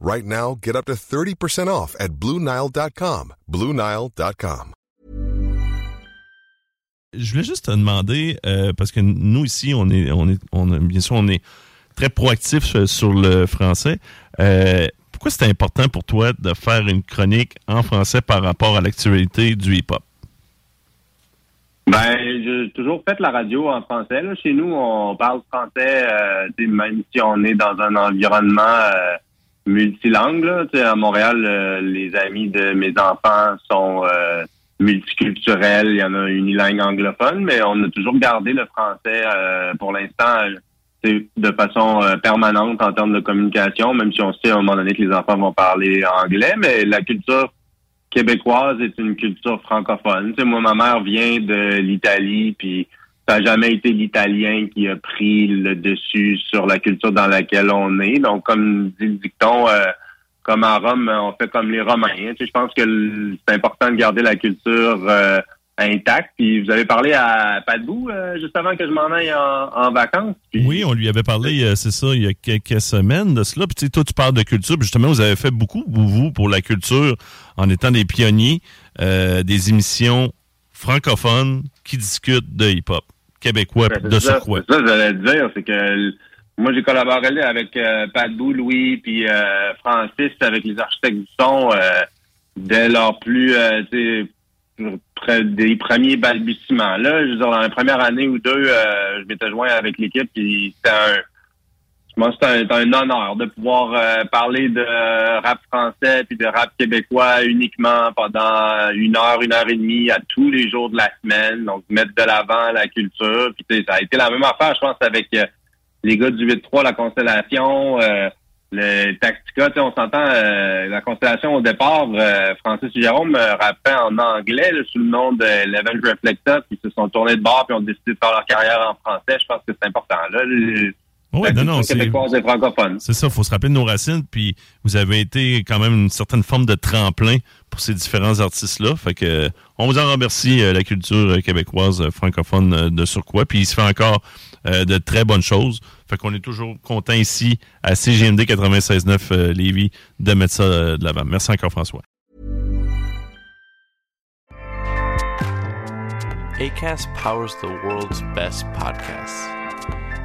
Right now, get up to 30% off at BlueNile.com. BlueNile.com. Je voulais juste te demander, euh, parce que nous ici, on est, on est, on a- bien sûr, on est très proactif sur, sur le français. Euh, pourquoi c'est important pour toi de faire une chronique en français par rapport à l'actualité du hip-hop? Ben, j'ai toujours fait la radio en français. Là. Chez nous, on parle français, euh, même si on est dans un environnement multilingue. Là. À Montréal, euh, les amis de mes enfants sont euh, multiculturels. Il y en a unilingue anglophone, mais on a toujours gardé le français euh, pour l'instant de façon euh, permanente en termes de communication, même si on sait à un moment donné que les enfants vont parler anglais, mais la culture québécoise est une culture francophone. Moi, ma mère vient de l'Italie, puis ça n'a jamais été l'italien qui a pris le dessus sur la culture dans laquelle on est. Donc, comme dit le dicton, euh, comme à Rome, on fait comme les Romains. Sais, je pense que c'est important de garder la culture euh, intacte. Puis vous avez parlé à Padbou euh, juste avant que je m'en aille en, vacances. Oui, on lui avait parlé, c'est ça, il y a quelques semaines de cela. Puis tu sais, toi, tu parles de culture. Puis justement, vous avez fait beaucoup, vous, pour la culture, en étant des pionniers des émissions francophones qui discutent de hip-hop québécois Ben, de ça, surcroît. ça que j'allais te dire, c'est que moi j'ai collaboré avec euh, Pat Bou, Louis, puis euh, Francis avec les architectes du son euh, dès leur plus euh, des premiers balbutiements. Là, je veux dire, dans la première année ou deux, je m'étais joint avec l'équipe, puis c'était un que c'est un, honneur de pouvoir euh, parler de rap français puis de rap québécois uniquement pendant une heure, une heure et demie à tous les jours de la semaine. Donc, mettre de l'avant la culture. Puis, ça a été la même affaire, je pense, avec euh, les gars du 8-3, la Constellation, euh, le Tactica. On s'entend, la Constellation, au départ, Francis et Jérôme rappaient en anglais sous le nom de Eleven Reflecta, puis ils se sont tournés de bord puis ont décidé de faire leur carrière en français. Je pense que c'est important. Là, Ouais, la non, non, c'est québécoise et francophone. c'est ça, il faut se rappeler de nos racines. Puis vous avez été quand même une certaine forme de tremplin pour ces différents artistes-là. Fait que on vous en remercie, euh, la culture euh, québécoise euh, francophone euh, de surcroît. Puis il se fait encore euh, de très bonnes choses. Fait qu'on est toujours content ici à CGMD 96.9 euh, Lévis de mettre ça euh, de l'avant. Merci encore, François. ACAST powers the world's best podcasts.